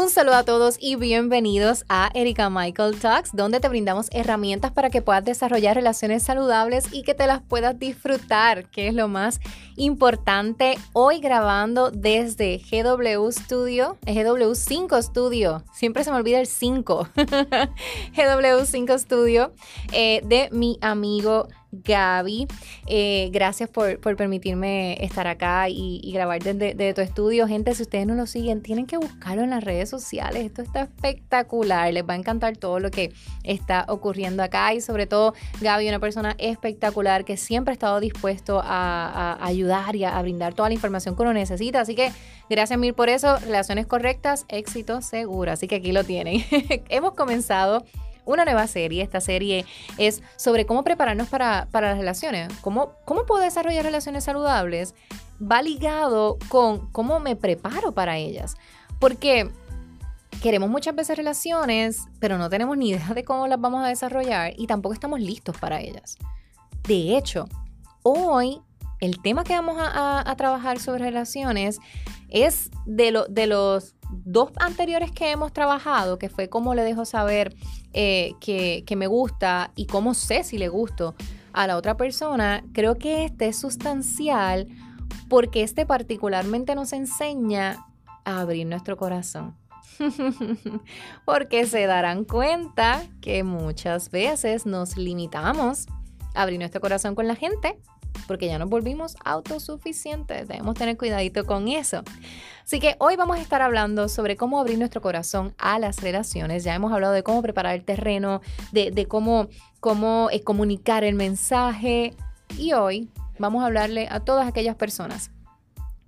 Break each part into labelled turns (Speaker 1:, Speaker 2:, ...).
Speaker 1: Un saludo a todos y bienvenidos a Erika Michael Talks, donde te brindamos herramientas para que puedas desarrollar relaciones saludables y que te las puedas disfrutar, que es lo más importante. Hoy grabando desde GW Studio, GW5 Studio, siempre se me olvida el 5, GW5 Studio, eh, de mi amigo Gaby. Eh, gracias por, permitirme estar acá y, grabar desde, tu estudio. Gente, si ustedes no lo siguen, tienen que buscarlo en las redes sociales. Esto está espectacular. Les va a encantar todo lo que está ocurriendo acá. Y sobre todo, Gaby, una persona espectacular que siempre ha estado dispuesto a, ayudar y a, brindar toda la información que uno necesita. Así que gracias mil por eso. Relaciones correctas, éxito seguro. Así que aquí lo tienen. Hemos comenzado una nueva serie. Esta serie es sobre cómo prepararnos para, las relaciones, cómo, cómo puedo desarrollar relaciones saludables. Va ligado con cómo me preparo para ellas. Porque queremos muchas veces relaciones, pero no tenemos ni idea de cómo las vamos a desarrollar y tampoco estamos listos para ellas. De hecho, hoy el tema que vamos a, trabajar sobre relaciones es de, de los dos anteriores que hemos trabajado, que fue cómo le dejo saber eh, que, me gusta y cómo sé si le gusto a la otra persona, creo que este es sustancial porque este particularmente nos enseña a abrir nuestro corazón. porque se darán cuenta que muchas veces nos limitamos a abrir nuestro corazón con la gente porque ya nos volvimos autosuficientes. Debemos tener cuidadito con eso. Así que hoy vamos a estar hablando sobre cómo abrir nuestro corazón a las relaciones. Ya hemos hablado de cómo preparar el terreno, de, cómo, cómo eh, comunicar el mensaje. Y hoy vamos a hablarle a todas aquellas personas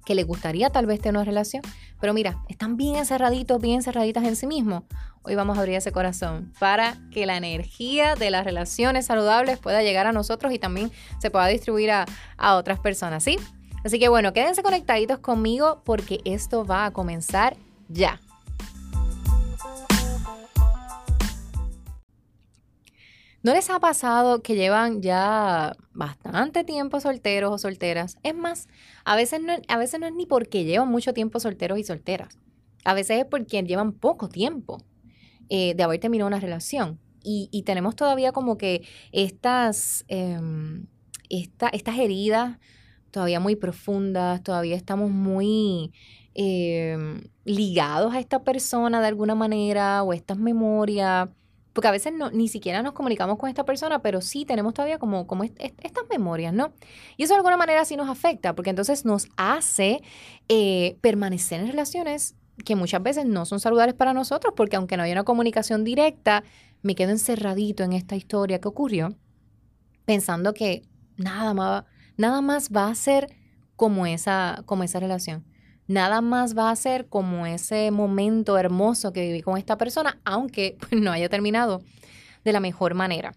Speaker 1: que les gustaría tal vez tener una relación, pero mira, están bien encerraditos, bien encerraditas en sí mismos. Hoy vamos a abrir ese corazón para que la energía de las relaciones saludables pueda llegar a nosotros y también se pueda distribuir a, a otras personas, ¿sí? Así que bueno, quédense conectaditos conmigo porque esto va a comenzar ya. ¿No les ha pasado que llevan ya bastante tiempo solteros o solteras? Es más, a veces no, a veces no es ni porque llevan mucho tiempo solteros y solteras. A veces es porque llevan poco tiempo eh, de haber terminado una relación. Y, tenemos todavía como que estas, em, estas heridas todavía muy profundas, todavía estamos muy em, ligados a esta persona de alguna manera o estas memorias porque a veces no, ni siquiera nos comunicamos con esta persona, pero sí tenemos todavía como, como estas memorias, ¿no? Y eso de alguna manera sí nos afecta, porque entonces nos hace eh, permanecer en relaciones que muchas veces no son saludables para nosotros, porque aunque no haya una comunicación directa, me quedo encerradito en esta historia que ocurrió, pensando que nada más, nada más va a ser como esa, como esa relación nada más va a ser como ese momento hermoso que viví con esta persona, aunque pues, no haya terminado de la mejor manera.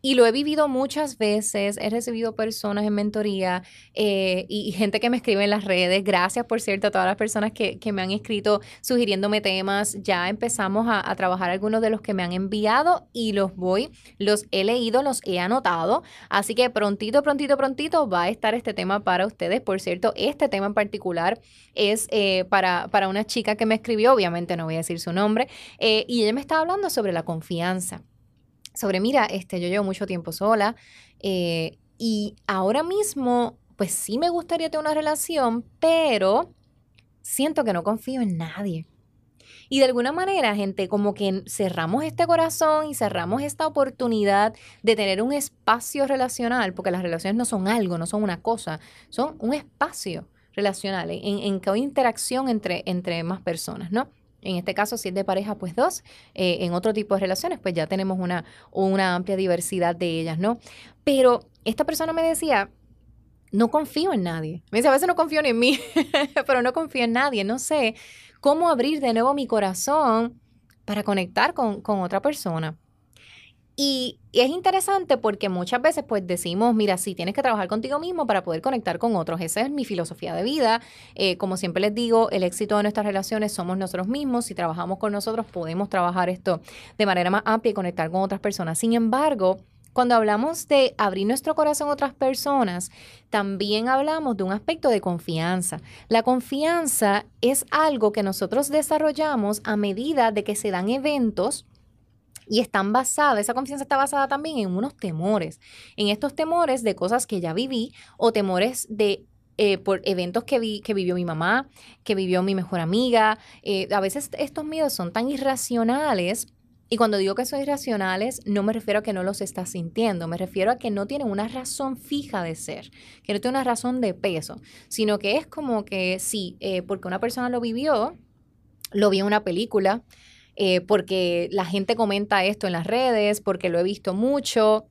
Speaker 1: Y lo he vivido muchas veces, he recibido personas en mentoría eh, y, gente que me escribe en las redes. Gracias, por cierto, a todas las personas que, me han escrito sugiriéndome temas. Ya empezamos a, trabajar algunos de los que me han enviado y los voy, los he leído, los he anotado. Así que prontito, prontito, prontito va a estar este tema para ustedes. Por cierto, este tema en particular es eh, para, para una chica que me escribió, obviamente no voy a decir su nombre, eh, y ella me estaba hablando sobre la confianza sobre, mira, este, yo llevo mucho tiempo sola eh, y ahora mismo, pues sí me gustaría tener una relación, pero siento que no confío en nadie. Y de alguna manera, gente, como que cerramos este corazón y cerramos esta oportunidad de tener un espacio relacional, porque las relaciones no son algo, no son una cosa, son un espacio relacional en, en que hay interacción entre, entre más personas, ¿no? En este caso, si es de pareja, pues dos. Eh, en otro tipo de relaciones, pues ya tenemos una, una amplia diversidad de ellas, ¿no? Pero esta persona me decía, no confío en nadie. Me dice, a veces no confío ni en mí, pero no confío en nadie. No sé cómo abrir de nuevo mi corazón para conectar con, con otra persona. Y es interesante porque muchas veces pues decimos, mira, sí, tienes que trabajar contigo mismo para poder conectar con otros. Esa es mi filosofía de vida. Eh, como siempre les digo, el éxito de nuestras relaciones somos nosotros mismos. Si trabajamos con nosotros, podemos trabajar esto de manera más amplia y conectar con otras personas. Sin embargo, Cuando hablamos de abrir nuestro corazón a otras personas, también hablamos de un aspecto de confianza. La confianza es algo que nosotros desarrollamos a medida de que se dan eventos y están basadas, esa confianza está basada también en unos temores, en estos temores de cosas que ya viví o temores de eh, por eventos que, vi, que vivió mi mamá, que vivió mi mejor amiga. Eh, a veces estos miedos son tan irracionales. Y cuando digo que son irracionales, no me refiero a que no los estás sintiendo, me refiero a que no tienen una razón fija de ser, que no tienen una razón de peso, sino que es como que sí, eh, porque una persona lo vivió, lo vi en una película, porque la gente comenta esto en las redes, porque lo he visto mucho,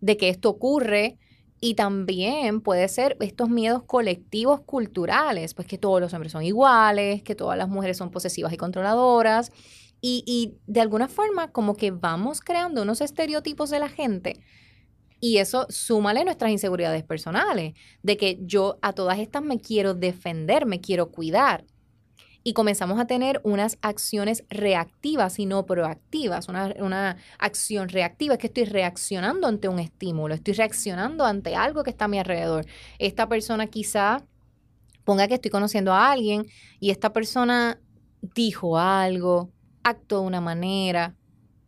Speaker 1: de que esto ocurre, y también puede ser estos miedos colectivos culturales, pues que todos los hombres son iguales, que todas las mujeres son posesivas y controladoras. Y, y de alguna forma como que vamos creando unos estereotipos de la gente. Y eso súmale nuestras inseguridades personales, de que yo a todas estas me quiero defender, me quiero cuidar y comenzamos a tener unas acciones reactivas y no proactivas. Una, acción reactiva es que estoy reaccionando ante un estímulo, estoy reaccionando ante algo que está a mi alrededor. Esta persona quizá ponga que estoy conociendo a alguien y esta persona dijo algo, actuó de una manera,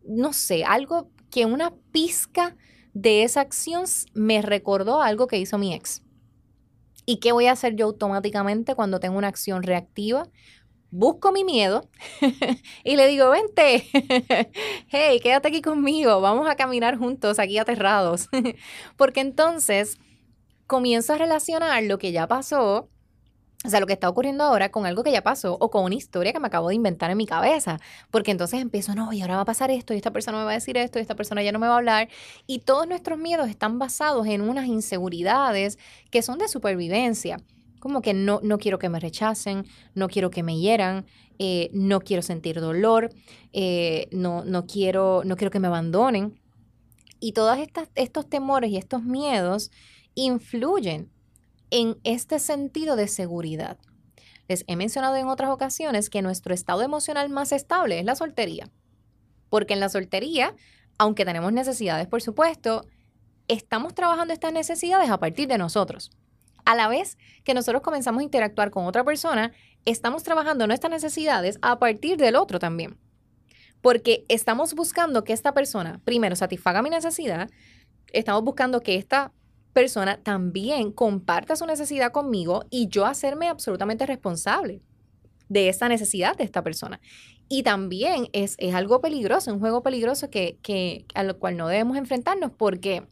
Speaker 1: no sé, algo que una pizca de esa acción me recordó algo que hizo mi ex. ¿Y qué voy a hacer yo automáticamente cuando tengo una acción reactiva? Busco mi miedo y le digo, vente, hey, quédate aquí conmigo, vamos a caminar juntos aquí aterrados. Porque entonces comienzo a relacionar lo que ya pasó, o sea, lo que está ocurriendo ahora con algo que ya pasó o con una historia que me acabo de inventar en mi cabeza. Porque entonces empiezo, no, y ahora va a pasar esto, y esta persona me va a decir esto, y esta persona ya no me va a hablar. Y todos nuestros miedos están basados en unas inseguridades que son de supervivencia. Como que no, no quiero que me rechacen, no quiero que me hieran, eh, no quiero sentir dolor, eh, no, no, quiero, no quiero que me abandonen. Y todos estos temores y estos miedos influyen en este sentido de seguridad. Les he mencionado en otras ocasiones que nuestro estado emocional más estable es la soltería. Porque en la soltería, aunque tenemos necesidades, por supuesto, estamos trabajando estas necesidades a partir de nosotros a la vez que nosotros comenzamos a interactuar con otra persona, estamos trabajando nuestras necesidades a partir del otro también. Porque estamos buscando que esta persona, primero, satisfaga mi necesidad, estamos buscando que esta persona también comparta su necesidad conmigo y yo hacerme absolutamente responsable de esa necesidad de esta persona. Y también es, algo peligroso, un juego peligroso que, que, al cual no debemos enfrentarnos porque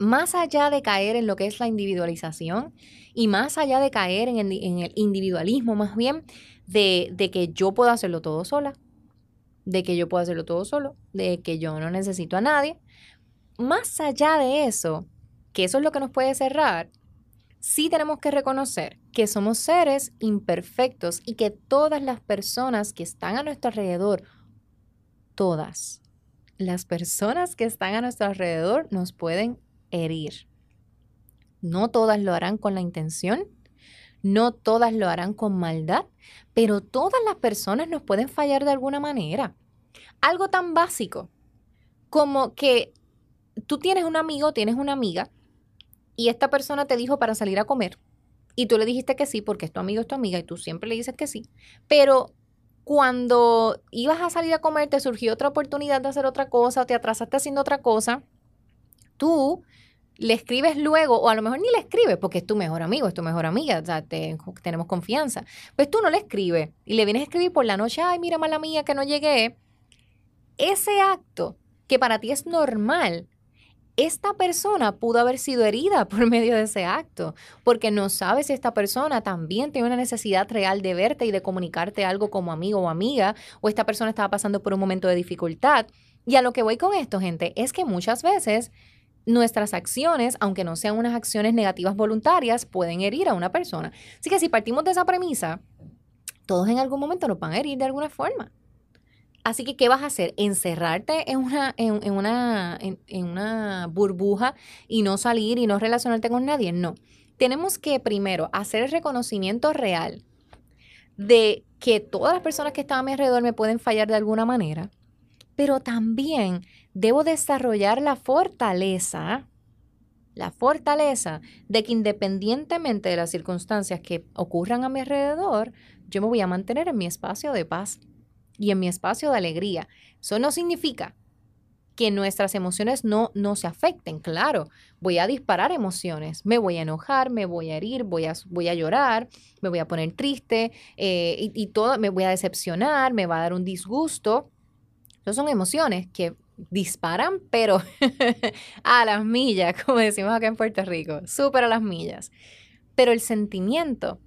Speaker 1: más allá de caer en lo que es la individualización y más allá de caer en el, individualismo, más bien de, que yo puedo hacerlo todo sola, de que yo puedo hacerlo todo solo, de que yo no necesito a nadie, más allá de eso, que eso es lo que nos puede cerrar, sí tenemos que reconocer que somos seres imperfectos y que todas las personas que están a nuestro alrededor, todas, las personas que están a nuestro alrededor nos pueden herir. No todas lo harán con la intención, no todas lo harán con maldad, pero todas las personas nos pueden fallar de alguna manera. Algo tan básico como que tú tienes un amigo, tienes una amiga, y esta persona te dijo para salir a comer, y tú le dijiste que sí porque es tu amigo, es tu amiga, y tú siempre le dices que sí, pero cuando ibas a salir a comer te surgió otra oportunidad de hacer otra cosa, te atrasaste haciendo otra cosa, tú le escribes luego, o a lo mejor ni le escribes porque es tu mejor amigo, es tu mejor amiga, o sea, tenemos confianza. Pues tú no le escribes y le vienes a escribir por la noche, ay, mira, mala mía, que no llegué. Ese acto que para ti es normal, esta persona pudo haber sido herida por medio de ese acto, porque no sabes si esta persona también tiene una necesidad real de verte y de comunicarte algo como amigo o amiga, o esta persona estaba pasando por un momento de dificultad. Y a lo que voy con esto, gente, es que muchas veces nuestras acciones, aunque no sean unas acciones negativas voluntarias, pueden herir a una persona. Así que si partimos de esa premisa, todos en algún momento nos van a herir de alguna forma. Así que, ¿qué vas a hacer? ¿Encerrarte en una, en, una, en una burbuja y no salir y no relacionarte con nadie? No. Tenemos que primero hacer el reconocimiento real de que todas las personas que están a mi alrededor me pueden fallar de alguna manera, pero también debo desarrollar la fortaleza, la fortaleza de que independientemente de las circunstancias que ocurran a mi alrededor, yo me voy a mantener en mi espacio de paz y en mi espacio de alegría. Eso no significa que nuestras emociones no, no se afecten. Claro, voy a disparar emociones, me voy a enojar, me voy a herir, voy a, voy a llorar, me voy a poner triste eh, y, y, todo, me voy a decepcionar, me va a dar un disgusto. Son emociones que disparan, pero a las millas, como decimos acá en Puerto Rico, súper a las millas. Pero el sentimiento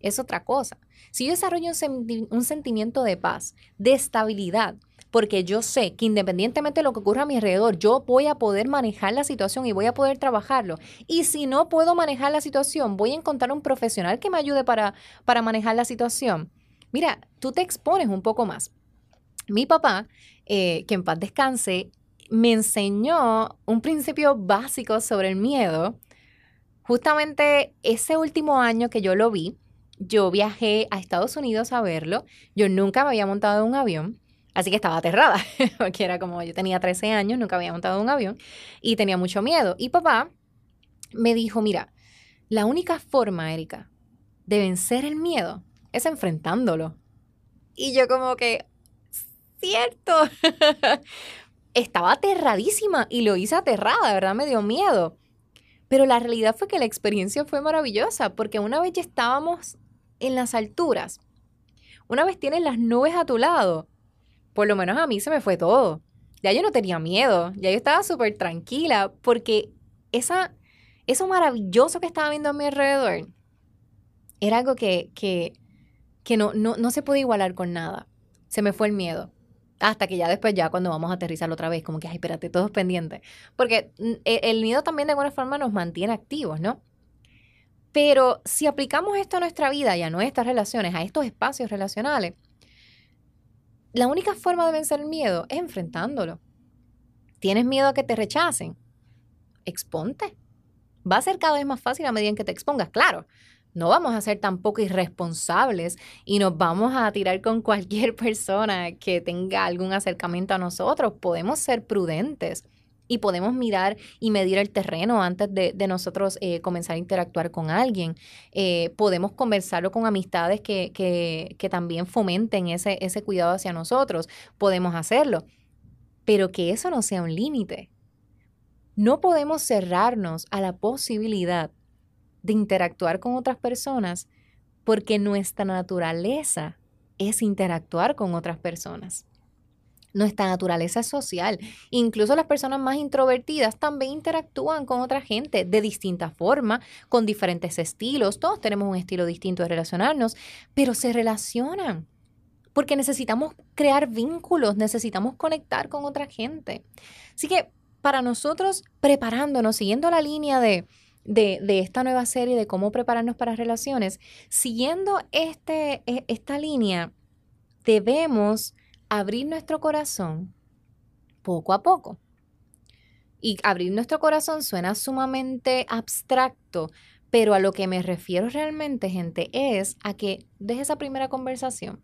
Speaker 1: es otra cosa. Si yo desarrollo un, un sentimiento de paz, de estabilidad, porque yo sé que independientemente de lo que ocurra a mi alrededor, yo voy a poder manejar la situación y voy a poder trabajarlo. Y si no puedo manejar la situación, voy a encontrar un profesional que me ayude para, para manejar la situación. Mira, tú te expones un poco más. Mi papá, eh, que en paz descanse, me enseñó un principio básico sobre el miedo. Justamente ese último año que yo lo vi, yo viajé a Estados Unidos a verlo. Yo nunca me había montado en un avión. Así que estaba aterrada, porque era como yo tenía 13 años, nunca había montado un avión y tenía mucho miedo. Y papá me dijo, mira, la única forma, Erika, de vencer el miedo es enfrentándolo. Y yo como que, cierto, estaba aterradísima y lo hice aterrada, ¿verdad? Me dio miedo. Pero la realidad fue que la experiencia fue maravillosa, porque una vez ya estábamos en las alturas, una vez tienes las nubes a tu lado, por lo menos a mí se me fue todo. Ya yo no tenía miedo, ya yo estaba súper tranquila porque esa, eso maravilloso que estaba viendo a mi alrededor era algo que, que, que no, no, no se puede igualar con nada. Se me fue el miedo. Hasta que ya después, ya cuando vamos a aterrizar otra vez, como que, ay, espérate, todos pendientes. Porque mm, e, el miedo también de alguna forma nos mantiene activos, ¿no? Pero si aplicamos esto a nuestra vida y a nuestras relaciones, a estos espacios relacionales, la única forma de vencer el miedo es enfrentándolo. ¿Tienes miedo a que te rechacen? Exponte. Va a ser cada vez más fácil a medida en que te expongas, claro. No vamos a ser tampoco irresponsables y nos vamos a tirar con cualquier persona que tenga algún acercamiento a nosotros. Podemos ser prudentes y podemos mirar y medir el terreno antes de, nosotros eh, comenzar a interactuar con alguien. Eh, podemos conversarlo con amistades que, que, también fomenten ese, ese cuidado hacia nosotros. Podemos hacerlo, pero que eso no sea un límite. No podemos cerrarnos a la posibilidad de interactuar con otras personas porque nuestra naturaleza es interactuar con otras personas. Nuestra naturaleza es social. Incluso las personas más introvertidas también interactúan con otra gente de distinta forma, con diferentes estilos. Todos tenemos un estilo distinto de relacionarnos, pero se relacionan porque necesitamos crear vínculos, necesitamos conectar con otra gente. Así que para nosotros, preparándonos, siguiendo la línea de, de, de, esta nueva serie de cómo prepararnos para relaciones, siguiendo este, e, esta línea, debemos abrir nuestro corazón poco a poco. Y abrir nuestro corazón suena sumamente abstracto, pero a lo que me refiero realmente, gente, es a que deje esa primera conversación,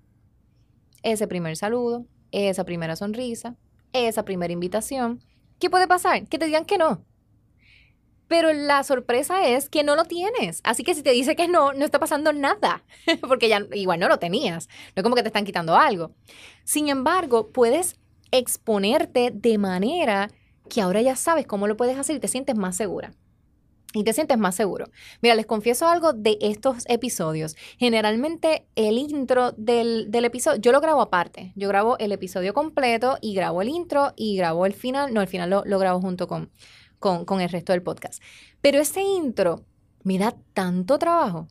Speaker 1: ese primer saludo, esa primera sonrisa, esa primera invitación. ¿Qué puede pasar? Que te digan que no. Pero la sorpresa es que no lo tienes. Así que si te dice que no, no está pasando nada, porque ya igual no lo tenías. No es como que te están quitando algo. Sin embargo, puedes exponerte de manera que ahora ya sabes cómo lo puedes hacer y te sientes más segura. Y te sientes más seguro. Mira, les confieso algo de estos episodios. Generalmente el intro del, episodio, yo lo grabo aparte. Yo grabo el episodio completo y grabo el intro y grabo el final. No, el final lo, lo grabo junto con, con, el resto del podcast. Pero ese intro me da tanto trabajo.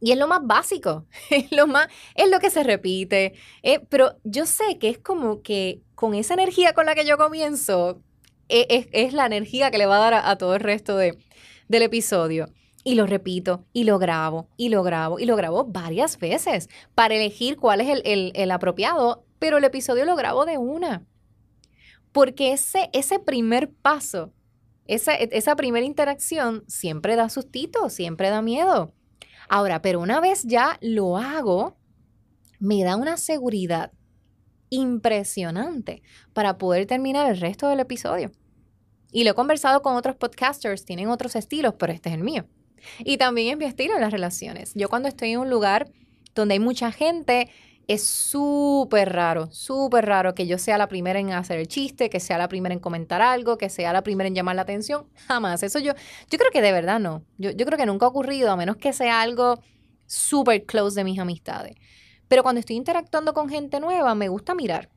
Speaker 1: Y es lo más básico, es lo, más, es lo que se repite. Eh, pero yo sé que es como que con esa energía con la que yo comienzo, e, es, la energía que le va a dar a, todo el resto de, del episodio. Y lo repito, y lo grabo, y lo grabo, y lo grabo varias veces para elegir cuál es el, el apropiado, pero el episodio lo grabo de una. Porque ese, ese primer paso esa, e, esa primera interacción siempre da sustito, siempre da miedo. Ahora, pero una vez ya lo hago, me da una seguridad impresionante para poder terminar el resto del episodio. Y lo he conversado con otros podcasters, tienen otros estilos, pero este es el mío. Y también es mi estilo en las relaciones. Yo cuando estoy en un lugar donde hay mucha gente, es súper raro, súper raro que yo sea la primera en hacer el chiste, que sea la primera en comentar algo, que sea la primera en llamar la atención. Jamás. Eso yo, yo creo que de verdad no. Yo, yo creo que nunca ha ocurrido, a menos que sea algo súper close de mis amistades. Pero cuando estoy interactuando con gente nueva, me gusta mirar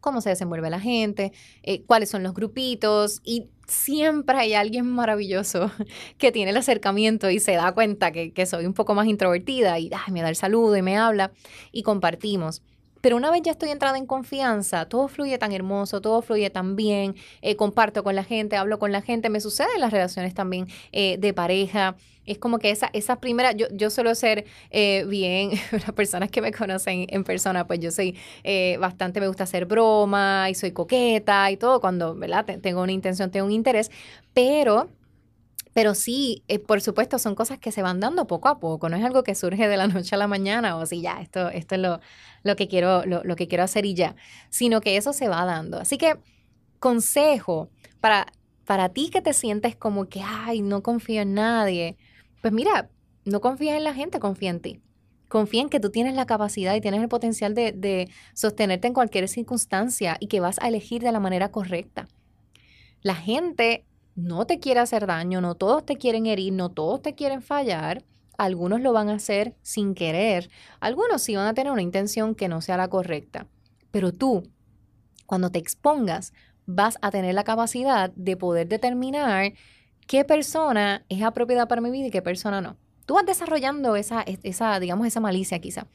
Speaker 1: cómo se desenvuelve la gente, eh, cuáles son los grupitos y siempre hay alguien maravilloso que tiene el acercamiento y se da cuenta que, soy un poco más introvertida y me da el saludo y me habla y compartimos. Pero una vez ya estoy entrada en confianza, todo fluye tan hermoso, todo fluye tan bien, eh, comparto con la gente, hablo con la gente, me sucede en las relaciones también eh, de pareja. Es como que esa, esa primera, yo, yo suelo ser eh, bien, las personas que me conocen en persona, pues yo soy bastante, me gusta hacer broma y soy coqueta y todo, cuando, ¿verdad? Tengo una intención, tengo un interés, pero pero sí, por supuesto, son cosas que se van dando poco a poco, no es algo que surge de la noche a la mañana o si ya, esto, esto es lo, lo que quiero, lo, que quiero hacer y ya, sino que eso se va dando. Así que consejo para, para ti que te sientes como que, ay, no confío en nadie, pues mira, no confías en la gente, confía en ti. Confía en que tú tienes la capacidad y tienes el potencial de, de sostenerte en cualquier circunstancia y que vas a elegir de la manera correcta. La gente no te quiere hacer daño, no todos te quieren herir, no todos te quieren fallar algunos lo van a hacer sin querer, algunos sí van a tener una intención que no sea la correcta. Pero tú, cuando te expongas, vas a tener la capacidad de poder determinar qué persona es apropiada para mi vida y qué persona no. Tú vas desarrollando esa, esa digamos, esa malicia quizá.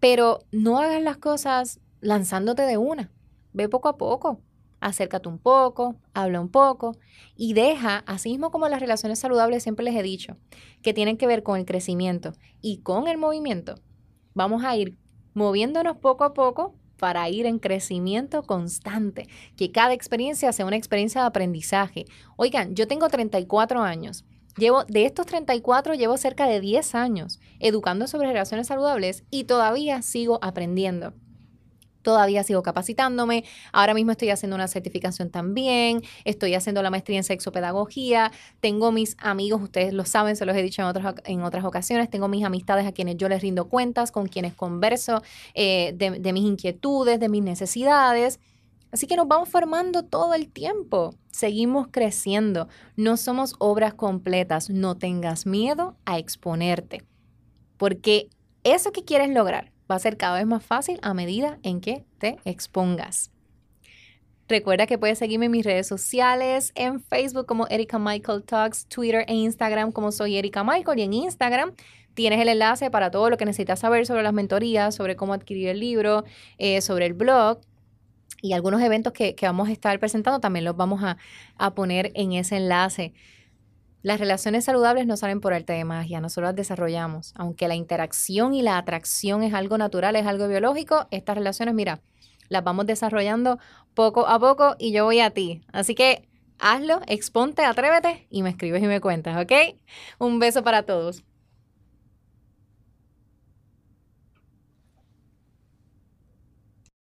Speaker 1: Pero no hagas las cosas lanzándote de una. Ve poco a poco acércate un poco, habla un poco y deja, así mismo como las relaciones saludables siempre les he dicho, que tienen que ver con el crecimiento y con el movimiento. Vamos a ir moviéndonos poco a poco para ir en crecimiento constante, que cada experiencia sea una experiencia de aprendizaje. Oigan, yo tengo 34 años. Llevo, de estos 34, llevo cerca de 10 años educando sobre relaciones saludables y todavía sigo aprendiendo todavía sigo capacitándome. Ahora mismo estoy haciendo una certificación también. Estoy haciendo la maestría en sexopedagogía. Tengo mis amigos, ustedes lo saben, se los he dicho en otras, en otras ocasiones. Tengo mis amistades a quienes yo les rindo cuentas, con quienes converso eh, de, de mis inquietudes, de mis necesidades. Así que nos vamos formando todo el tiempo. Seguimos creciendo. No somos obras completas. No tengas miedo a exponerte. Porque eso que quieres lograr, va a ser cada vez más fácil a medida en que te expongas. Recuerda que puedes seguirme en mis redes sociales, en Facebook como Erika Michael Talks, Twitter e Instagram como soy Erika Michael y en Instagram tienes el enlace para todo lo que necesitas saber sobre las mentorías, sobre cómo adquirir el libro, eh, sobre el blog y algunos eventos que, vamos a estar presentando también los vamos a, a poner en ese enlace. Las relaciones saludables no salen por arte de magia, nosotros las desarrollamos. Aunque la interacción y la atracción es algo natural, es algo biológico, estas relaciones, mira, las vamos desarrollando poco a poco y yo voy a ti. Así que hazlo, exponte, atrévete y me escribes y me cuentas, ¿ok? Un beso para todos.